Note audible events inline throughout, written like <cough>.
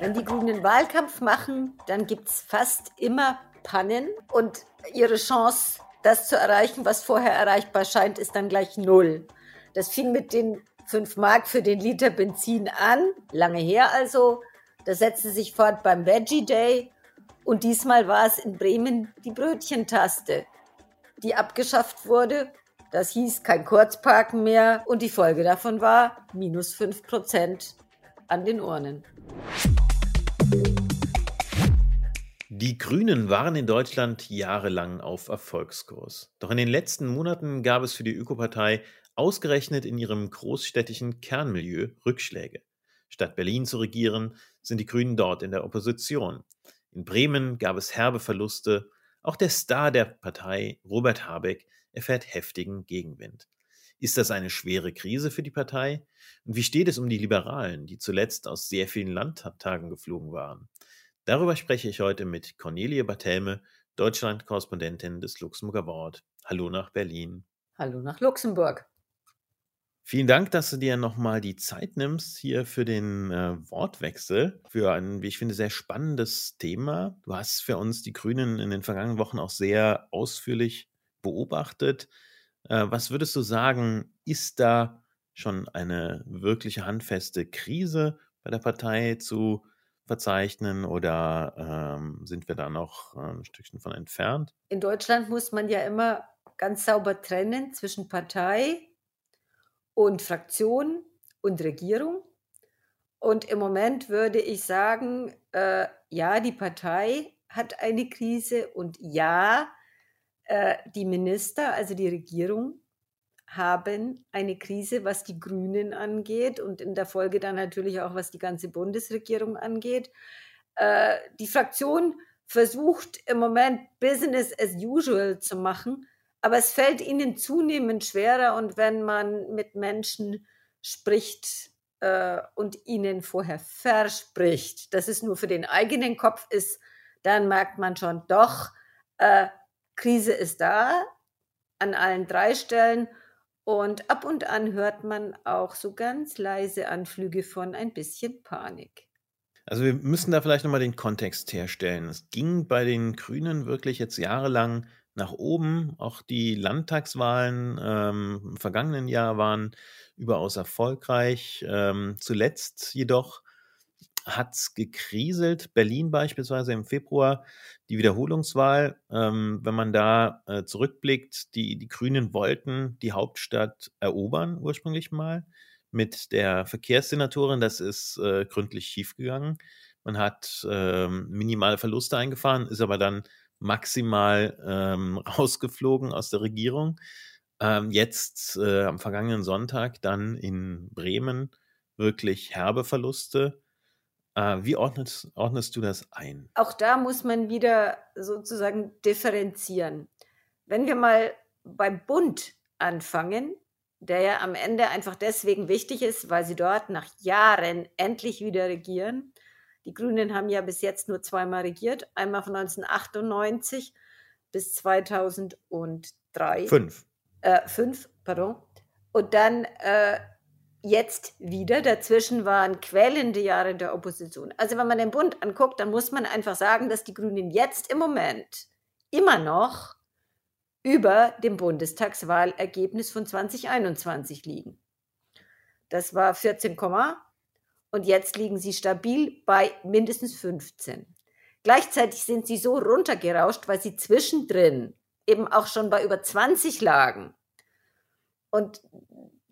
Wenn die Grünen Wahlkampf machen, dann gibt es fast immer Pannen und ihre Chance, das zu erreichen, was vorher erreichbar scheint, ist dann gleich null. Das fing mit den 5 Mark für den Liter Benzin an, lange her also. Das setzte sich fort beim Veggie Day und diesmal war es in Bremen die Brötchentaste, die abgeschafft wurde. Das hieß kein Kurzparken mehr und die Folge davon war minus 5 Prozent an den Urnen. Die Grünen waren in Deutschland jahrelang auf Erfolgskurs. Doch in den letzten Monaten gab es für die Ökopartei ausgerechnet in ihrem großstädtischen Kernmilieu Rückschläge. Statt Berlin zu regieren, sind die Grünen dort in der Opposition. In Bremen gab es herbe Verluste. Auch der Star der Partei, Robert Habeck, erfährt heftigen Gegenwind. Ist das eine schwere Krise für die Partei? Und wie steht es um die Liberalen, die zuletzt aus sehr vielen Landtagen geflogen waren? Darüber spreche ich heute mit Cornelie Barthelme, Deutschland-Korrespondentin des Luxemburger Wort. Hallo nach Berlin. Hallo nach Luxemburg. Vielen Dank, dass du dir nochmal die Zeit nimmst hier für den äh, Wortwechsel, für ein, wie ich finde, sehr spannendes Thema. Du hast für uns die Grünen in den vergangenen Wochen auch sehr ausführlich beobachtet. Äh, was würdest du sagen, ist da schon eine wirkliche handfeste Krise bei der Partei zu verzeichnen oder ähm, sind wir da noch äh, ein Stückchen von entfernt? In Deutschland muss man ja immer ganz sauber trennen zwischen Partei und Fraktion und Regierung. Und im Moment würde ich sagen, äh, ja, die Partei hat eine Krise und ja, äh, die Minister, also die Regierung, haben eine Krise, was die Grünen angeht und in der Folge dann natürlich auch, was die ganze Bundesregierung angeht. Äh, die Fraktion versucht im Moment Business as usual zu machen, aber es fällt ihnen zunehmend schwerer und wenn man mit Menschen spricht äh, und ihnen vorher verspricht, dass es nur für den eigenen Kopf ist, dann merkt man schon doch, äh, Krise ist da an allen drei Stellen und ab und an hört man auch so ganz leise Anflüge von ein bisschen Panik. Also wir müssen da vielleicht nochmal den Kontext herstellen. Es ging bei den Grünen wirklich jetzt jahrelang nach oben. Auch die Landtagswahlen ähm, im vergangenen Jahr waren überaus erfolgreich. Ähm, zuletzt jedoch hat es gekriselt. Berlin beispielsweise im Februar, die Wiederholungswahl. Ähm, wenn man da äh, zurückblickt, die, die Grünen wollten die Hauptstadt erobern ursprünglich mal mit der Verkehrssenatorin. Das ist äh, gründlich schiefgegangen. Man hat ähm, minimale Verluste eingefahren, ist aber dann maximal ähm, <laughs> rausgeflogen aus der Regierung. Ähm, jetzt äh, am vergangenen Sonntag dann in Bremen wirklich herbe Verluste. Äh, wie ordnest, ordnest du das ein? Auch da muss man wieder sozusagen differenzieren. Wenn wir mal beim Bund anfangen, der ja am Ende einfach deswegen wichtig ist, weil sie dort nach Jahren endlich wieder regieren, die Grünen haben ja bis jetzt nur zweimal regiert, einmal von 1998 bis 2003. Fünf. Äh, fünf, pardon. Und dann äh, jetzt wieder. Dazwischen waren quälende Jahre der Opposition. Also wenn man den Bund anguckt, dann muss man einfach sagen, dass die Grünen jetzt im Moment immer noch über dem Bundestagswahlergebnis von 2021 liegen. Das war 14, und jetzt liegen sie stabil bei mindestens 15. Gleichzeitig sind sie so runtergerauscht, weil sie zwischendrin eben auch schon bei über 20 lagen. Und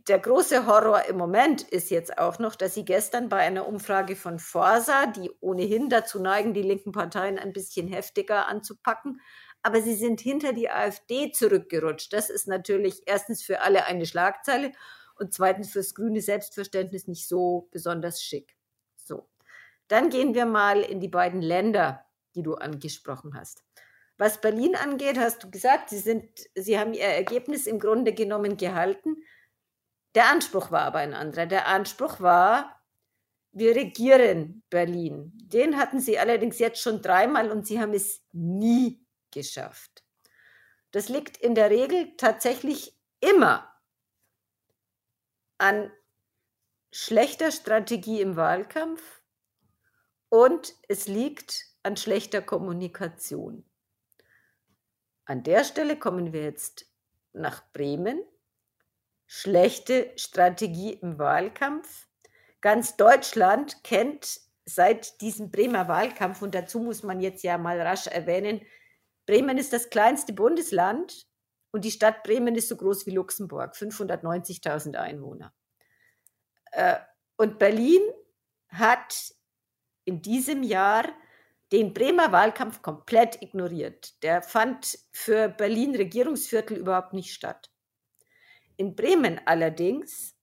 der große Horror im Moment ist jetzt auch noch, dass sie gestern bei einer Umfrage von Forsa, die ohnehin dazu neigen, die linken Parteien ein bisschen heftiger anzupacken, aber sie sind hinter die AfD zurückgerutscht. Das ist natürlich erstens für alle eine Schlagzeile und zweitens fürs grüne Selbstverständnis nicht so besonders schick. So. Dann gehen wir mal in die beiden Länder, die du angesprochen hast. Was Berlin angeht, hast du gesagt, sie, sind, sie haben ihr Ergebnis im Grunde genommen gehalten. Der Anspruch war aber ein anderer. Der Anspruch war, wir regieren Berlin. Den hatten sie allerdings jetzt schon dreimal und sie haben es nie geschafft. Das liegt in der Regel tatsächlich immer an schlechter Strategie im Wahlkampf und es liegt an schlechter Kommunikation. An der Stelle kommen wir jetzt nach Bremen. Schlechte Strategie im Wahlkampf. Ganz Deutschland kennt seit diesem Bremer Wahlkampf, und dazu muss man jetzt ja mal rasch erwähnen, Bremen ist das kleinste Bundesland und die Stadt Bremen ist so groß wie Luxemburg, 590.000 Einwohner. Äh, und Berlin hat in diesem Jahr den Bremer Wahlkampf komplett ignoriert. Der fand für Berlin Regierungsviertel überhaupt nicht statt. In Bremen allerdings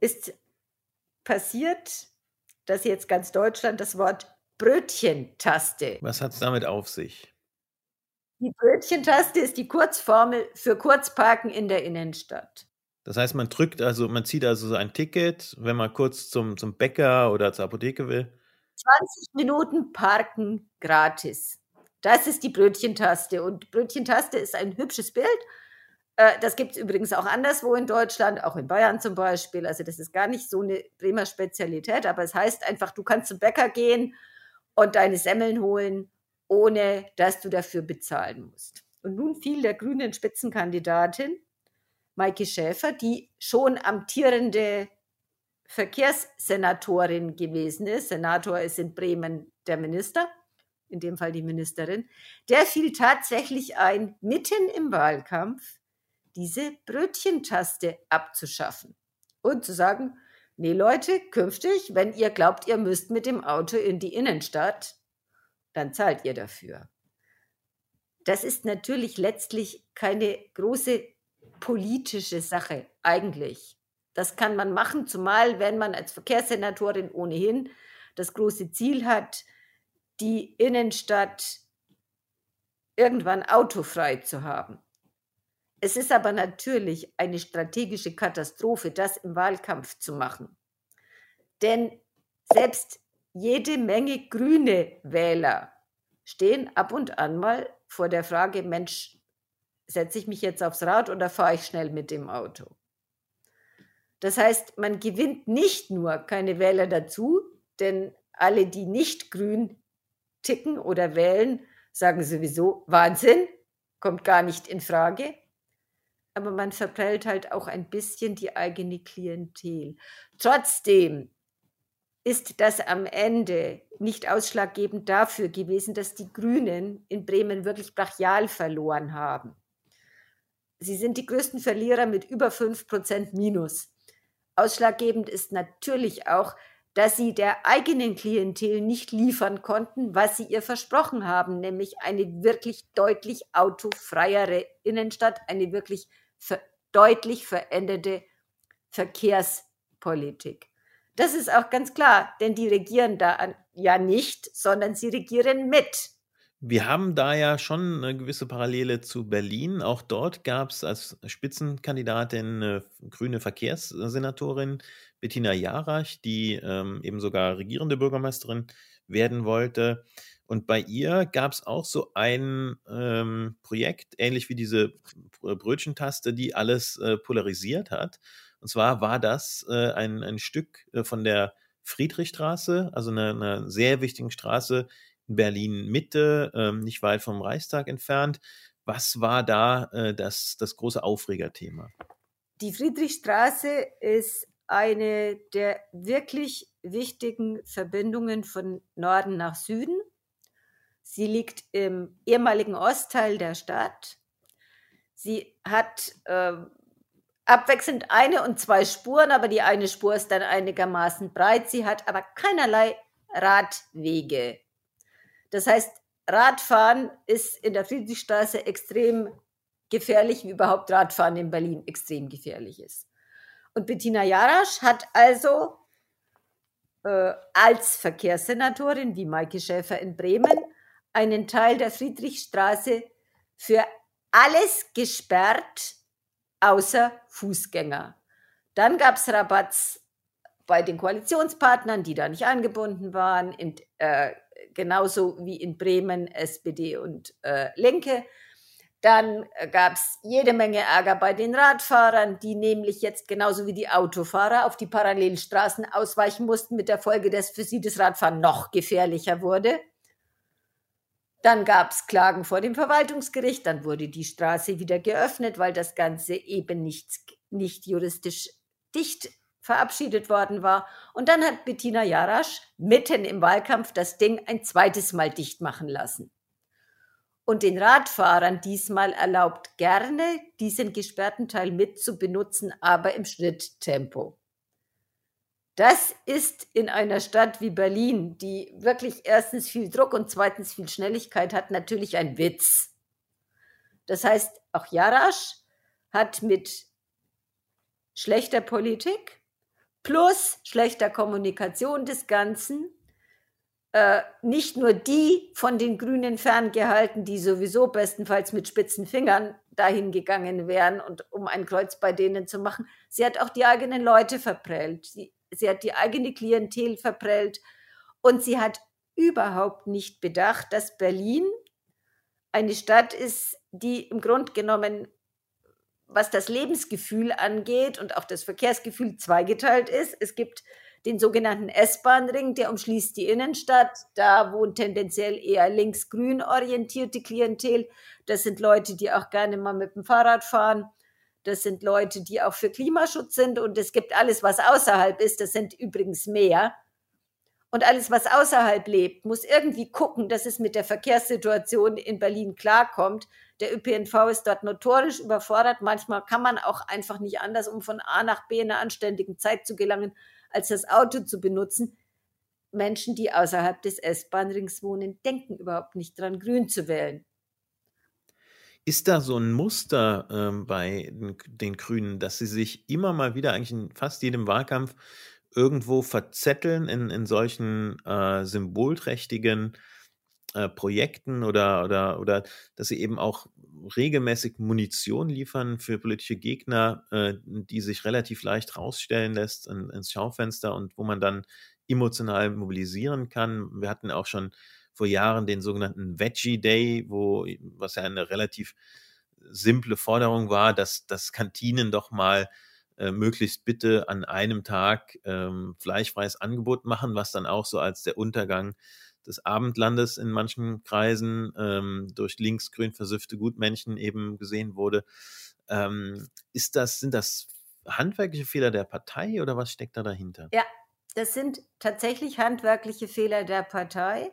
ist passiert, dass jetzt ganz Deutschland das Wort Brötchentaste. Was hat es damit auf sich? Die Brötchentaste ist die Kurzformel für Kurzparken in der Innenstadt. Das heißt, man drückt also, man zieht also so ein Ticket, wenn man kurz zum, zum Bäcker oder zur Apotheke will. 20 Minuten parken gratis. Das ist die Brötchentaste. Und Brötchentaste ist ein hübsches Bild. Äh, das gibt es übrigens auch anderswo in Deutschland, auch in Bayern zum Beispiel. Also das ist gar nicht so eine Bremer Spezialität, aber es heißt einfach, du kannst zum Bäcker gehen und deine Semmeln holen, ohne dass du dafür bezahlen musst. Und nun fiel der grünen Spitzenkandidatin Maike Schäfer, die schon amtierende Verkehrssenatorin gewesen ist. Senator ist in Bremen der Minister, in dem Fall die Ministerin. Der fiel tatsächlich ein, mitten im Wahlkampf diese Brötchentaste abzuschaffen und zu sagen, nee Leute, künftig, wenn ihr glaubt, ihr müsst mit dem Auto in die Innenstadt, dann zahlt ihr dafür. Das ist natürlich letztlich keine große politische Sache eigentlich. Das kann man machen, zumal wenn man als Verkehrssenatorin ohnehin das große Ziel hat, die Innenstadt irgendwann autofrei zu haben. Es ist aber natürlich eine strategische Katastrophe, das im Wahlkampf zu machen. Denn selbst jede Menge grüne Wähler stehen ab und an mal vor der Frage, Mensch, setze ich mich jetzt aufs Rad oder fahre ich schnell mit dem Auto? Das heißt, man gewinnt nicht nur keine Wähler dazu, denn alle, die nicht grün ticken oder wählen, sagen sowieso Wahnsinn, kommt gar nicht in Frage. Aber man verprellt halt auch ein bisschen die eigene Klientel. Trotzdem ist das am Ende nicht ausschlaggebend dafür gewesen, dass die Grünen in Bremen wirklich brachial verloren haben. Sie sind die größten Verlierer mit über 5% Minus. Ausschlaggebend ist natürlich auch, dass sie der eigenen Klientel nicht liefern konnten, was sie ihr versprochen haben, nämlich eine wirklich deutlich autofreiere Innenstadt, eine wirklich ver deutlich veränderte Verkehrspolitik. Das ist auch ganz klar, denn die regieren da ja nicht, sondern sie regieren mit. Wir haben da ja schon eine gewisse Parallele zu Berlin. Auch dort gab es als Spitzenkandidatin eine grüne Verkehrssenatorin Bettina Jarach, die ähm, eben sogar regierende Bürgermeisterin werden wollte. Und bei ihr gab es auch so ein ähm, Projekt, ähnlich wie diese Brötchentaste, die alles äh, polarisiert hat. Und zwar war das äh, ein, ein Stück äh, von der Friedrichstraße, also einer eine sehr wichtigen Straße Berlin Mitte, ähm, nicht weit vom Reichstag entfernt. Was war da äh, das, das große Aufregerthema? Die Friedrichstraße ist eine der wirklich wichtigen Verbindungen von Norden nach Süden. Sie liegt im ehemaligen Ostteil der Stadt. Sie hat äh, abwechselnd eine und zwei Spuren, aber die eine Spur ist dann einigermaßen breit. Sie hat aber keinerlei Radwege. Das heißt, Radfahren ist in der Friedrichstraße extrem gefährlich, wie überhaupt Radfahren in Berlin extrem gefährlich ist. Und Bettina Jarasch hat also äh, als Verkehrssenatorin, wie Maike Schäfer in Bremen, einen Teil der Friedrichstraße für alles gesperrt, außer Fußgänger. Dann gab es Rabatts bei den Koalitionspartnern, die da nicht angebunden waren. In, äh, genauso wie in Bremen SPD und äh, Linke. Dann gab es jede Menge Ärger bei den Radfahrern, die nämlich jetzt genauso wie die Autofahrer auf die Parallelstraßen ausweichen mussten, mit der Folge, dass für sie das Radfahren noch gefährlicher wurde. Dann gab es Klagen vor dem Verwaltungsgericht, dann wurde die Straße wieder geöffnet, weil das Ganze eben nicht, nicht juristisch dicht verabschiedet worden war. Und dann hat Bettina Jarasch mitten im Wahlkampf das Ding ein zweites Mal dicht machen lassen. Und den Radfahrern diesmal erlaubt gerne, diesen gesperrten Teil mit zu benutzen, aber im Schritttempo. Das ist in einer Stadt wie Berlin, die wirklich erstens viel Druck und zweitens viel Schnelligkeit hat, natürlich ein Witz. Das heißt, auch Jarasch hat mit schlechter Politik plus schlechter Kommunikation des Ganzen äh, nicht nur die von den Grünen ferngehalten, die sowieso bestenfalls mit spitzen Fingern dahin gegangen wären und um ein Kreuz bei denen zu machen. Sie hat auch die eigenen Leute verprellt. Sie, sie hat die eigene Klientel verprellt und sie hat überhaupt nicht bedacht, dass Berlin eine Stadt ist, die im Grunde genommen, was das Lebensgefühl angeht und auch das Verkehrsgefühl zweigeteilt ist. Es gibt den sogenannten S-Bahn-Ring, der umschließt die Innenstadt. Da wohnt tendenziell eher links-grün orientierte Klientel. Das sind Leute, die auch gerne mal mit dem Fahrrad fahren. Das sind Leute, die auch für Klimaschutz sind. Und es gibt alles, was außerhalb ist. Das sind übrigens mehr. Und alles, was außerhalb lebt, muss irgendwie gucken, dass es mit der Verkehrssituation in Berlin klarkommt. Der ÖPNV ist dort notorisch überfordert. Manchmal kann man auch einfach nicht anders, um von A nach B in einer anständigen Zeit zu gelangen, als das Auto zu benutzen. Menschen, die außerhalb des S-Bahn-Rings wohnen, denken überhaupt nicht dran, grün zu wählen. Ist da so ein Muster ähm, bei den, Grünen, dass sie sich immer mal wieder eigentlich in fast jedem Wahlkampf irgendwo verzetteln in, in solchen äh, symbolträchtigen äh, Projekten oder, oder, oder dass sie eben auch regelmäßig Munition liefern für politische Gegner, äh, die sich relativ leicht rausstellen lässt in, ins Schaufenster und wo man dann emotional mobilisieren kann. Wir hatten auch schon vor Jahren den sogenannten Veggie Day, wo, was ja eine relativ simple Forderung war, dass, dass Kantinen doch mal äh, möglichst bitte an einem Tag ähm, fleischfreies Angebot machen, was dann auch so als der Untergang des Abendlandes in manchen Kreisen ähm, durch linksgrün versüffte Gutmenschen eben gesehen wurde. Ähm, ist das, sind das handwerkliche Fehler der Partei oder was steckt da dahinter? Ja, das sind tatsächlich handwerkliche Fehler der Partei.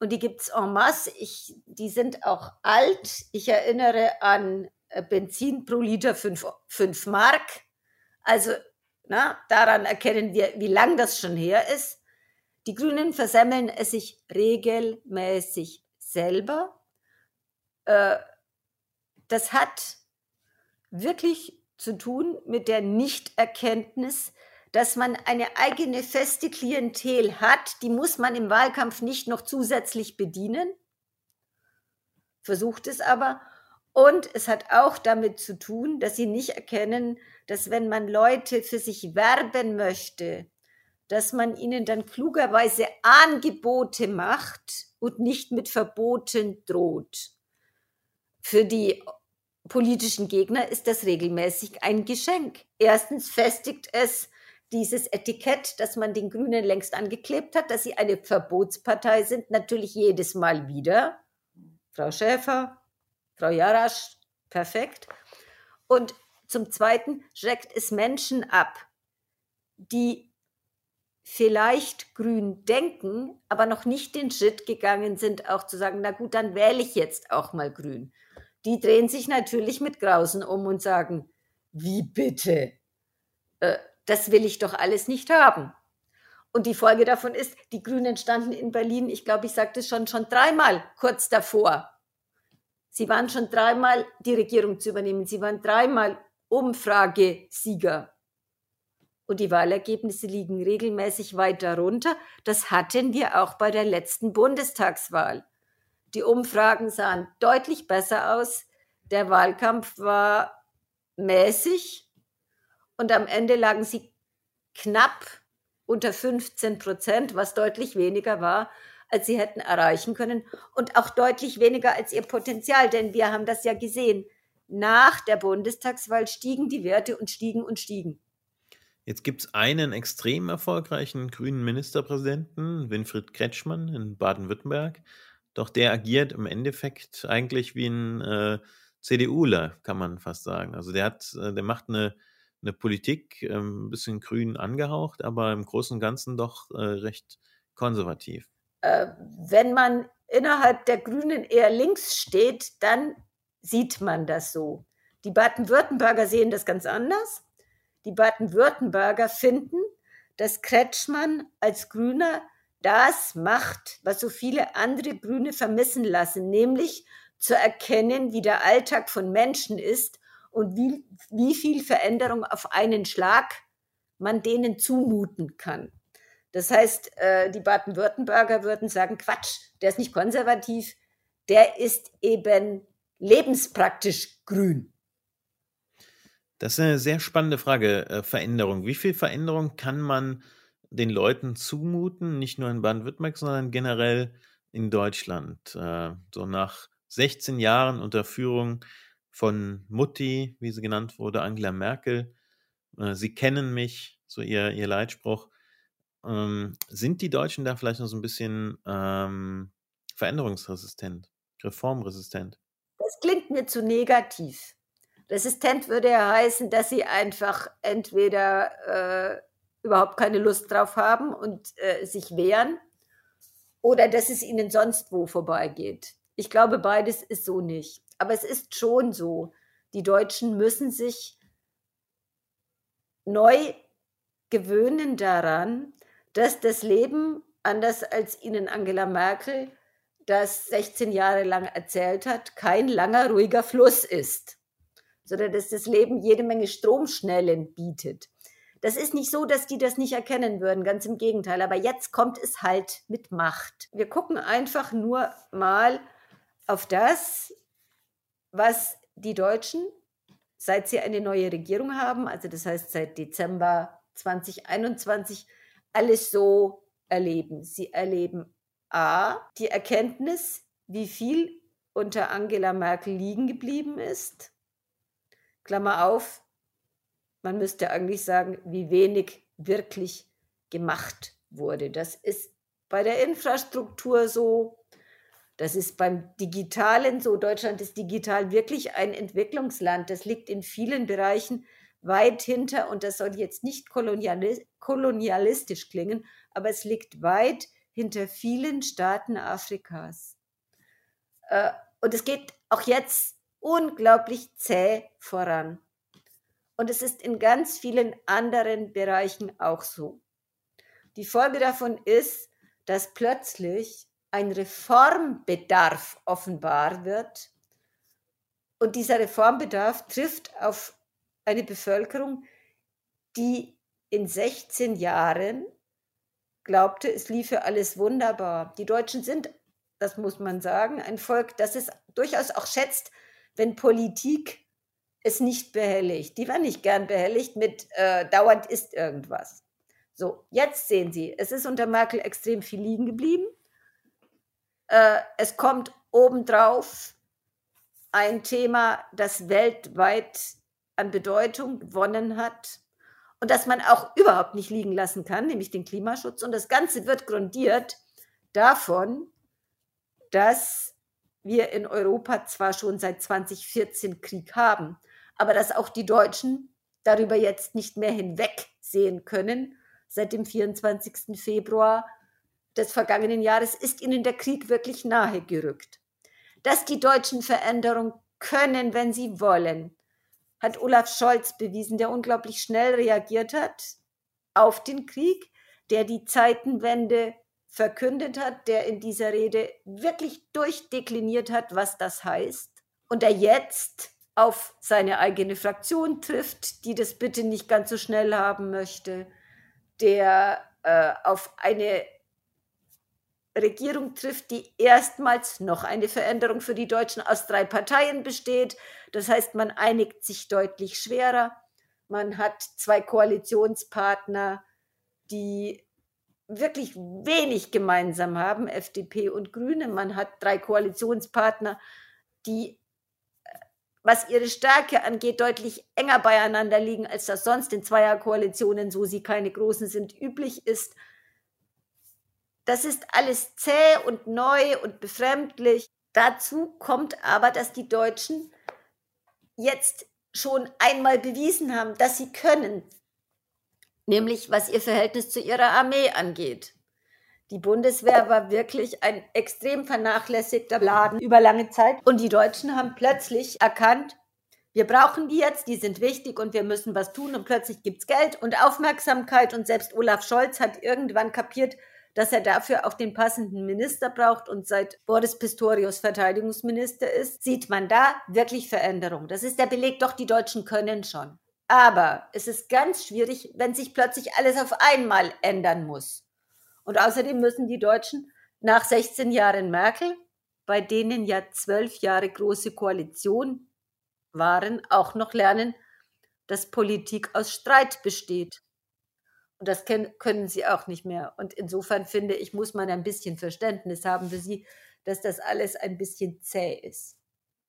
Und die gibt es en masse. Ich, die sind auch alt. Ich erinnere an äh, Benzin pro Liter 5 Mark. Also na, daran erkennen wir, wie lang das schon her ist. Die Grünen versemmeln es sich regelmäßig selber. Äh, das hat wirklich zu tun mit der Nichterkenntnis, dass man eine eigene feste Klientel hat, die muss man im Wahlkampf nicht noch zusätzlich bedienen, versucht es aber. Und es hat auch damit zu tun, dass sie nicht erkennen, dass wenn man Leute für sich werben möchte, dass man ihnen dann klugerweise Angebote macht und nicht mit Verboten droht. Für die politischen Gegner ist das regelmäßig ein Geschenk. Erstens festigt es dieses Etikett, das man den Grünen längst angeklebt hat, dass sie eine Verbotspartei sind, natürlich jedes Mal wieder. Frau Schäfer, Frau Jarasch, perfekt. Und zum Zweiten schreckt es Menschen ab, die vielleicht grün denken, aber noch nicht den Schritt gegangen sind, auch zu sagen, na gut, dann wähle ich jetzt auch mal grün. Die drehen sich natürlich mit Grausen um und sagen, wie bitte? Äh, das will ich doch alles nicht haben. Und die Folge davon ist, die Grünen standen in Berlin, ich glaube, ich sagte es schon, schon dreimal kurz davor. Sie waren schon dreimal die Regierung zu übernehmen. Sie waren dreimal Umfragesieger und die Wahlergebnisse liegen regelmäßig weit darunter. Das hatten wir auch bei der letzten Bundestagswahl. Die Umfragen sahen deutlich besser aus. Der Wahlkampf war mäßig und am Ende lagen sie knapp unter 15 Prozent, was deutlich weniger war als sie hätten erreichen können und auch deutlich weniger als ihr Potenzial, denn wir haben das ja gesehen. Nach der Bundestagswahl stiegen die Werte und stiegen und stiegen. Jetzt gibt es einen extrem erfolgreichen grünen Ministerpräsidenten, Winfried Kretschmann in Baden-Württemberg. Doch der agiert im Endeffekt eigentlich wie ein äh, CDUler, kann man fast sagen. Also der hat, äh, der macht eine, eine Politik, äh, ein bisschen grün angehaucht, aber im Großen und Ganzen doch äh, recht konservativ. Äh, wenn man innerhalb der Grünen eher links steht, dann sieht man das so. Die Baden-Württemberger sehen das ganz anders. Die Baden-Württemberger finden, dass Kretschmann als Grüner das macht, was so viele andere Grüne vermissen lassen, nämlich zu erkennen, wie der Alltag von Menschen ist und wie, wie viel Veränderung auf einen Schlag man denen zumuten kann. Das heißt, äh, die Baden-Württemberger würden sagen, Quatsch, der ist nicht konservativ, der ist eben lebenspraktisch grün. Das ist eine sehr spannende Frage, äh, Veränderung. Wie viel Veränderung kann man den Leuten zumuten, nicht nur in Baden-Württemberg, sondern generell in Deutschland? Äh, so nach 16 Jahren unter Führung von Mutti, wie sie genannt wurde, Angela Merkel. Äh, sie kennen mich, so ihr, ihr Leitspruch. Ähm, sind die Deutschen da vielleicht noch so ein bisschen ähm, veränderungsresistent, reformresistent? Das klingt mir zu negativ. Resistent würde ja heißen, dass sie einfach entweder äh, überhaupt keine Lust drauf haben und äh, sich wehren oder dass es ihnen sonst wo vorbeigeht. Ich glaube, beides ist so nicht. Aber es ist schon so, die Deutschen müssen sich neu gewöhnen daran, dass das Leben, anders als ihnen Angela Merkel das 16 Jahre lang erzählt hat, kein langer, ruhiger Fluss ist, sondern dass das Leben jede Menge Stromschnellen bietet. Das ist nicht so, dass die das nicht erkennen würden, ganz im Gegenteil. Aber jetzt kommt es halt mit Macht. Wir gucken einfach nur mal auf das, was die Deutschen, seit sie eine neue Regierung haben, also das heißt seit Dezember 2021, alles so erleben. Sie erleben A, die Erkenntnis, wie viel unter Angela Merkel liegen geblieben ist. Klammer auf, man müsste eigentlich sagen, wie wenig wirklich gemacht wurde. Das ist bei der Infrastruktur so, das ist beim Digitalen so. Deutschland ist digital wirklich ein Entwicklungsland. Das liegt in vielen Bereichen weit hinter, und das soll jetzt nicht kolonialistisch klingen, aber es liegt weit hinter vielen Staaten Afrikas. Äh, und es geht auch jetzt unglaublich zäh voran. Und es ist in ganz vielen anderen Bereichen auch so. Die Folge davon ist, dass plötzlich ein Reformbedarf offenbar wird. Und dieser Reformbedarf trifft auf eine Bevölkerung, die in 16 Jahren glaubte, es liefe alles wunderbar. Die Deutschen sind, das muss man sagen, ein Volk, das es durchaus auch schätzt, wenn Politik es nicht behelligt. Die war nicht gern behelligt mit äh, dauernd ist irgendwas. So, jetzt sehen Sie, es ist unter Merkel extrem viel liegen geblieben. Äh, es kommt obendrauf ein Thema, das weltweit an Bedeutung gewonnen hat und das man auch überhaupt nicht liegen lassen kann, nämlich den Klimaschutz. Und das Ganze wird grundiert davon, dass wir in Europa zwar schon seit 2014 Krieg haben, aber dass auch die Deutschen darüber jetzt nicht mehr hinwegsehen können. Seit dem 24. Februar des vergangenen Jahres ist ihnen der Krieg wirklich nahe gerückt. Dass die Deutschen Veränderung können, wenn sie wollen, hat Olaf Scholz bewiesen, der unglaublich schnell reagiert hat auf den Krieg, der die Zeitenwende verkündet hat, der in dieser Rede wirklich durchdekliniert hat, was das heißt und der jetzt auf seine eigene Fraktion trifft, die das bitte nicht ganz so schnell haben möchte, der äh, auf eine Regierung trifft, die erstmals noch eine Veränderung für die Deutschen aus drei Parteien besteht. Das heißt, man einigt sich deutlich schwerer. Man hat zwei Koalitionspartner, die wirklich wenig gemeinsam haben, FDP und Grüne. Man hat drei Koalitionspartner, die, äh, was ihre Stärke angeht, deutlich enger beieinander liegen, als das sonst in Zweierkoalitionen, so sie keine großen sind, üblich ist. Das ist alles zäh und neu und befremdlich. Dazu kommt aber, dass die Deutschen jetzt schon einmal bewiesen haben, dass sie können, nämlich was ihr Verhältnis zu ihrer Armee angeht. Die Bundeswehr war wirklich ein extrem vernachlässigter Laden über lange Zeit und die Deutschen haben plötzlich erkannt, wir brauchen die jetzt, die sind wichtig und wir müssen was tun und plötzlich gibt es Geld und Aufmerksamkeit und selbst Olaf Scholz hat irgendwann kapiert, dass er dafür auch den passenden Minister braucht und seit Boris Pistorius Verteidigungsminister ist, sieht man da wirklich Veränderung. Das ist der Beleg, doch die Deutschen können schon. Aber es ist ganz schwierig, wenn sich plötzlich alles auf einmal ändern muss. Und außerdem müssen die Deutschen nach 16 Jahren Merkel, bei denen ja zwölf Jahre große Koalition waren, auch noch lernen, dass Politik aus Streit besteht. Und das können sie auch nicht mehr. Und insofern finde ich, muss man ein bisschen Verständnis haben für sie, dass das alles ein bisschen zäh ist.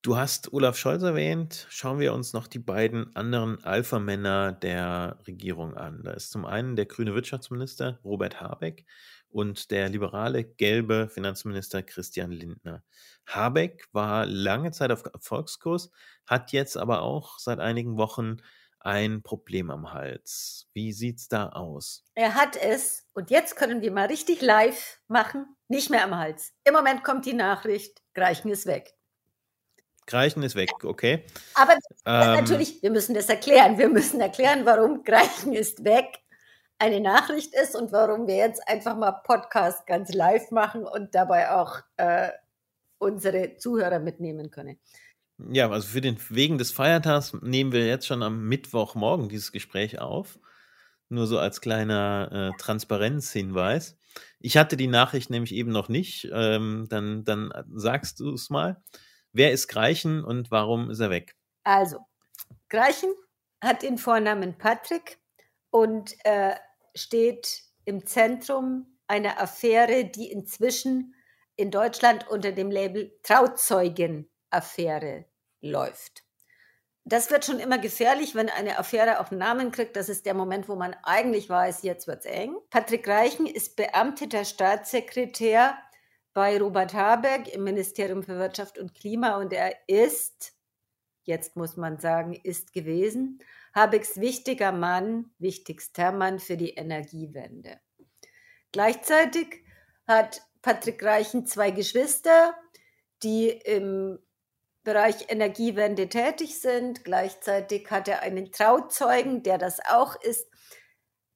Du hast Olaf Scholz erwähnt. Schauen wir uns noch die beiden anderen Alpha-Männer der Regierung an. Da ist zum einen der grüne Wirtschaftsminister Robert Habeck und der liberale gelbe Finanzminister Christian Lindner. Habeck war lange Zeit auf Erfolgskurs, hat jetzt aber auch seit einigen Wochen ein Problem am Hals. Wie sieht's da aus? Er hat es, und jetzt können wir mal richtig live machen, nicht mehr am Hals. Im Moment kommt die Nachricht, Greichen ist weg. Greichen ist weg, okay. Aber ähm, natürlich, wir müssen das erklären. Wir müssen erklären, warum Greichen ist weg eine Nachricht ist und warum wir jetzt einfach mal Podcast ganz live machen und dabei auch äh, unsere Zuhörer mitnehmen können. Ja, also für den wegen des Feiertags nehmen wir jetzt schon am Mittwochmorgen dieses Gespräch auf. Nur so als kleiner äh, Transparenzhinweis. Ich hatte die Nachricht nämlich eben noch nicht. Ähm, dann, dann sagst du es mal. Wer ist Greichen und warum ist er weg? Also, Greichen hat den Vornamen Patrick und äh, steht im Zentrum einer Affäre, die inzwischen in Deutschland unter dem Label Trauzeugen-Affäre läuft. Das wird schon immer gefährlich, wenn eine Affäre auch einen Namen kriegt. Das ist der Moment, wo man eigentlich weiß, jetzt wird's eng. Patrick Reichen ist beamteter Staatssekretär bei Robert Habeck im Ministerium für Wirtschaft und Klima und er ist, jetzt muss man sagen, ist gewesen, Habecks wichtiger Mann, wichtigster Mann für die Energiewende. Gleichzeitig hat Patrick Reichen zwei Geschwister, die im Bereich Energiewende tätig sind. Gleichzeitig hat er einen Trauzeugen, der das auch ist.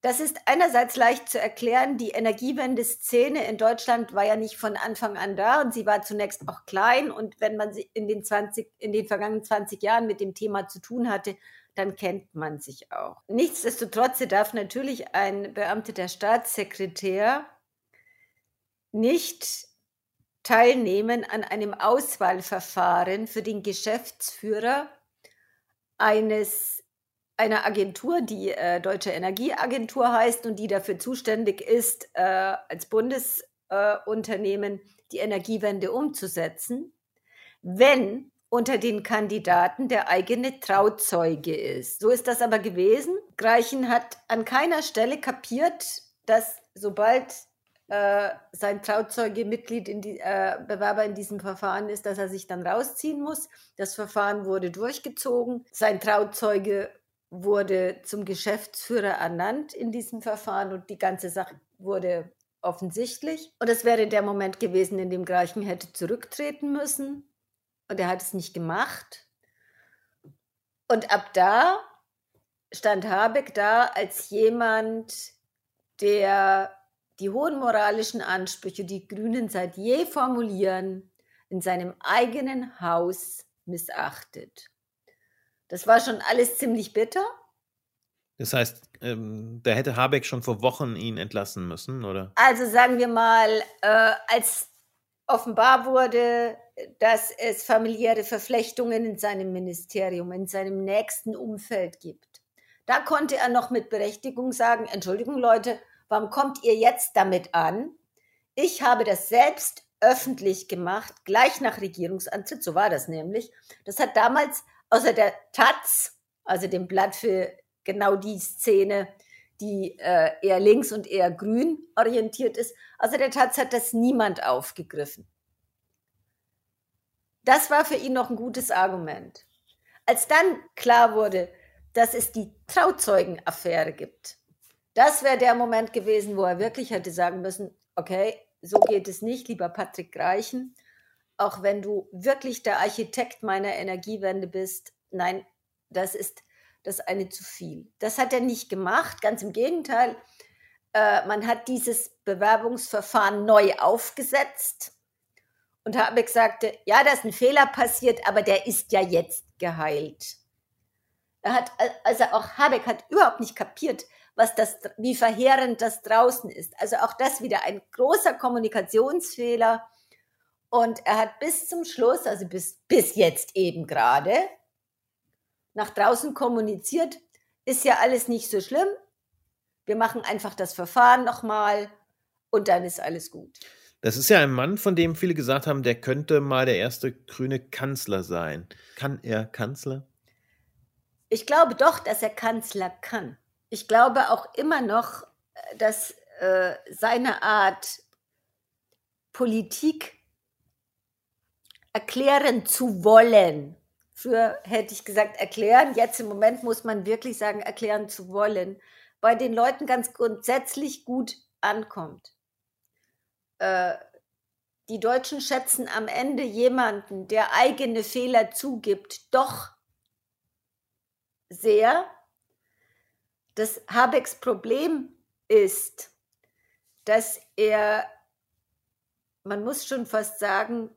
Das ist einerseits leicht zu erklären. Die Energiewende-Szene in Deutschland war ja nicht von Anfang an da und sie war zunächst auch klein. Und wenn man sie in den, 20, in den vergangenen 20 Jahren mit dem Thema zu tun hatte, dann kennt man sich auch. Nichtsdestotrotz darf natürlich ein beamteter Staatssekretär nicht teilnehmen an einem Auswahlverfahren für den Geschäftsführer eines einer Agentur, die äh, Deutsche Energieagentur heißt und die dafür zuständig ist, äh, als Bundesunternehmen äh, die Energiewende umzusetzen, wenn unter den Kandidaten der eigene Trauzeuge ist. So ist das aber gewesen. Greichen hat an keiner Stelle kapiert, dass sobald äh, sein Trauzeuge Mitglied in die, äh, Bewerber in diesem Verfahren ist, dass er sich dann rausziehen muss. Das Verfahren wurde durchgezogen. Sein Trauzeuge wurde zum Geschäftsführer ernannt in diesem Verfahren und die ganze Sache wurde offensichtlich. Und es wäre der Moment gewesen, in dem Greichen hätte zurücktreten müssen und er hat es nicht gemacht. Und ab da stand Habeck da als jemand, der die hohen moralischen Ansprüche, die Grünen seit je formulieren, in seinem eigenen Haus missachtet. Das war schon alles ziemlich bitter. Das heißt, ähm, da hätte Habeck schon vor Wochen ihn entlassen müssen, oder? Also sagen wir mal, äh, als offenbar wurde, dass es familiäre Verflechtungen in seinem Ministerium, in seinem nächsten Umfeld gibt. Da konnte er noch mit Berechtigung sagen, Entschuldigung Leute, Warum kommt ihr jetzt damit an? Ich habe das selbst öffentlich gemacht, gleich nach Regierungsantritt, so war das nämlich. Das hat damals außer der Taz, also dem Blatt für genau die Szene, die äh, eher links und eher grün orientiert ist, außer der Taz hat das niemand aufgegriffen. Das war für ihn noch ein gutes Argument. Als dann klar wurde, dass es die Trauzeugenaffäre gibt, das wäre der Moment gewesen, wo er wirklich hätte sagen müssen, okay, so geht es nicht, lieber Patrick Greichen, auch wenn du wirklich der Architekt meiner Energiewende bist. Nein, das ist das eine zu viel. Das hat er nicht gemacht, ganz im Gegenteil. Äh, man hat dieses Bewerbungsverfahren neu aufgesetzt und Habeck sagte, ja, da ist ein Fehler passiert, aber der ist ja jetzt geheilt. Er hat, also auch Habeck hat überhaupt nicht kapiert, was das, wie verheerend das draußen ist. Also auch das wieder ein großer Kommunikationsfehler. Und er hat bis zum Schluss, also bis, bis jetzt eben gerade, nach draußen kommuniziert, ist ja alles nicht so schlimm. Wir machen einfach das Verfahren nochmal und dann ist alles gut. Das ist ja ein Mann, von dem viele gesagt haben, der könnte mal der erste grüne Kanzler sein. Kann er Kanzler? Ich glaube doch, dass er Kanzler kann. Ich glaube auch immer noch, dass äh, seine Art, Politik erklären zu wollen, für hätte ich gesagt erklären, jetzt im Moment muss man wirklich sagen, erklären zu wollen, bei den Leuten ganz grundsätzlich gut ankommt. Äh, die Deutschen schätzen am Ende jemanden, der eigene Fehler zugibt, doch sehr. Das Habecks Problem ist, dass er, man muss schon fast sagen,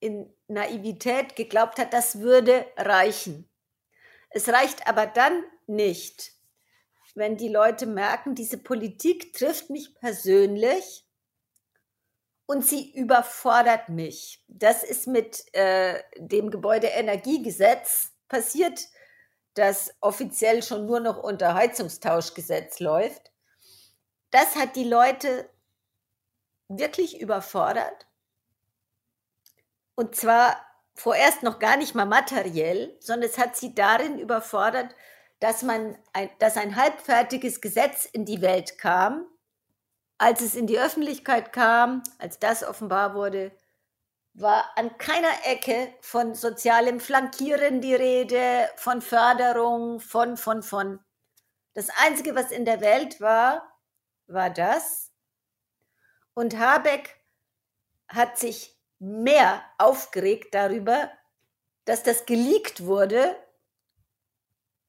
in Naivität geglaubt hat, das würde reichen. Es reicht aber dann nicht, wenn die Leute merken, diese Politik trifft mich persönlich und sie überfordert mich. Das ist mit äh, dem Gebäudeenergiegesetz passiert, das offiziell schon nur noch unter Heizungstauschgesetz läuft. Das hat die Leute wirklich überfordert. Und zwar vorerst noch gar nicht mal materiell, sondern es hat sie darin überfordert, dass man ein, dass ein halbfertiges Gesetz in die Welt kam, als es in die Öffentlichkeit kam, als das offenbar wurde, war an keiner Ecke von sozialem Flankieren die Rede, von Förderung, von, von, von. Das Einzige, was in der Welt war, war das. Und Habeck hat sich mehr aufgeregt darüber, dass das geleakt wurde.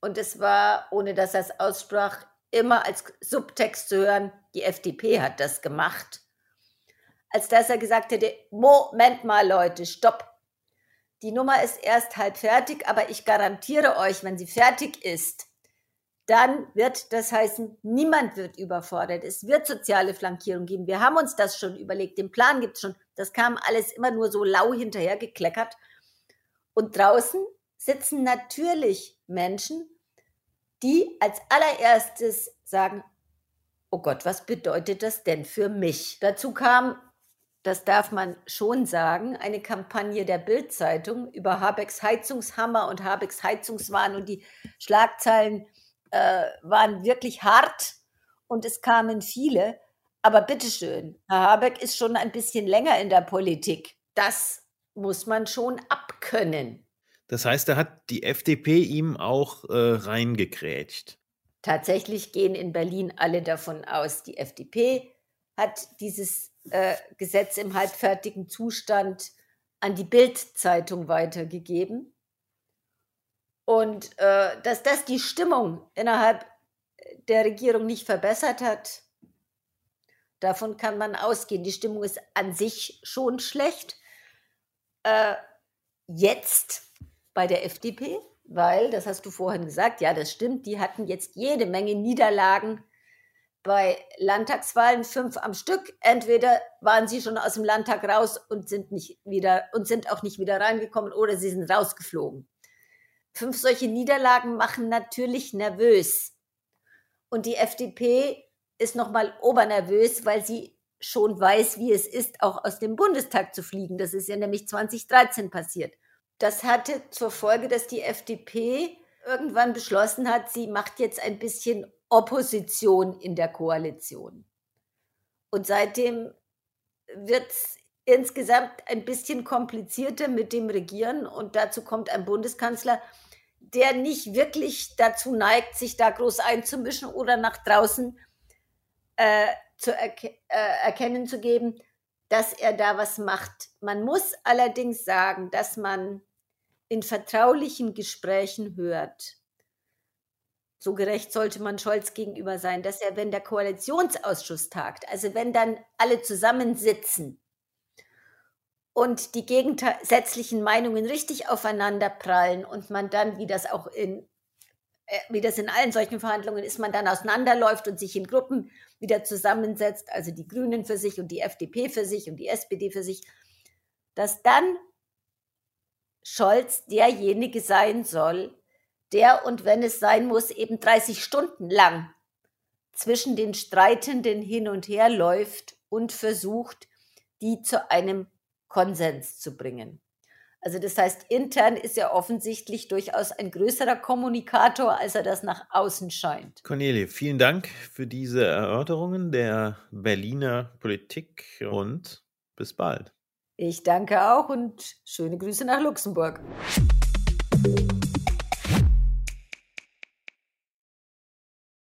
Und es war, ohne dass er es aussprach, immer als Subtext zu hören, die FDP hat das gemacht, als dass er gesagt hätte, Moment mal Leute, stopp. Die Nummer ist erst halb fertig, aber ich garantiere euch, wenn sie fertig ist, dann wird das heißen, niemand wird überfordert. Es wird soziale Flankierung geben. Wir haben uns das schon überlegt. Den Plan gibt es schon. Das kam alles immer nur so lau hinterher gekleckert. Und draußen sitzen natürlich Menschen, die als allererstes sagen, oh Gott, was bedeutet das denn für mich? Dazu kam, das darf man schon sagen, eine Kampagne der Bildzeitung über Habecks Heizungshammer und Habecks Heizungswahn und die Schlagzeilen äh, waren wirklich hart und es kamen viele. Aber bitteschön, Herr Habeck ist schon ein bisschen länger in der Politik. Das muss man schon abkönnen. Das heißt, da hat die FDP ihm auch äh, reingekrätscht. Tatsächlich gehen in Berlin alle davon aus, die FDP hat dieses äh, Gesetz im halbfertigen Zustand an die Bild-Zeitung weitergegeben. Und äh, dass das die Stimmung innerhalb der Regierung nicht verbessert hat, davon kann man ausgehen. Die Stimmung ist an sich schon schlecht. Äh, jetzt bei der FDP, weil, das hast du vorhin gesagt, ja, das stimmt, die hatten jetzt jede Menge Niederlagen bei Landtagswahlen, fünf am Stück. Entweder waren sie schon aus dem Landtag raus und sind nicht wieder und sind auch nicht wieder reingekommen oder sie sind rausgeflogen. Fünf solche Niederlagen machen natürlich nervös. Und die FDP ist nochmal obernervös, weil sie schon weiß, wie es ist, auch aus dem Bundestag zu fliegen. Das ist ja nämlich 2013 passiert. Das hatte zur Folge, dass die FDP irgendwann beschlossen hat, sie macht jetzt ein bisschen Opposition in der Koalition. Und seitdem wird es insgesamt ein bisschen komplizierter mit dem Regieren und dazu kommt ein Bundeskanzler, der nicht wirklich dazu neigt, sich da groß einzumischen oder nach draußen äh, zu erke äh, erkennen zu geben, dass er da was macht. Man muss allerdings sagen, dass man in vertraulichen Gesprächen hört, so gerecht sollte man Scholz gegenüber sein, dass er, wenn der Koalitionsausschuss tagt, also wenn dann alle zusammensitzen und die gegensätzlichen Meinungen richtig aufeinander prallen und man dann, wie das auch in, äh, wie das in allen solchen Verhandlungen ist, man dann auseinanderläuft und sich in Gruppen wieder zusammensetzt, also die Grünen für sich und die FDP für sich und die SPD für sich, dass dann Scholz derjenige sein soll, der und wenn es sein muss, eben 30 Stunden lang zwischen den Streitenden hin und her läuft und versucht, die zu einem Konsens zu bringen. Also das heißt, intern ist er offensichtlich durchaus ein größerer Kommunikator, als er das nach außen scheint. Cornelie, vielen Dank für diese Erörterungen der Berliner Politik und bis bald. Ich danke auch und schöne Grüße nach Luxemburg.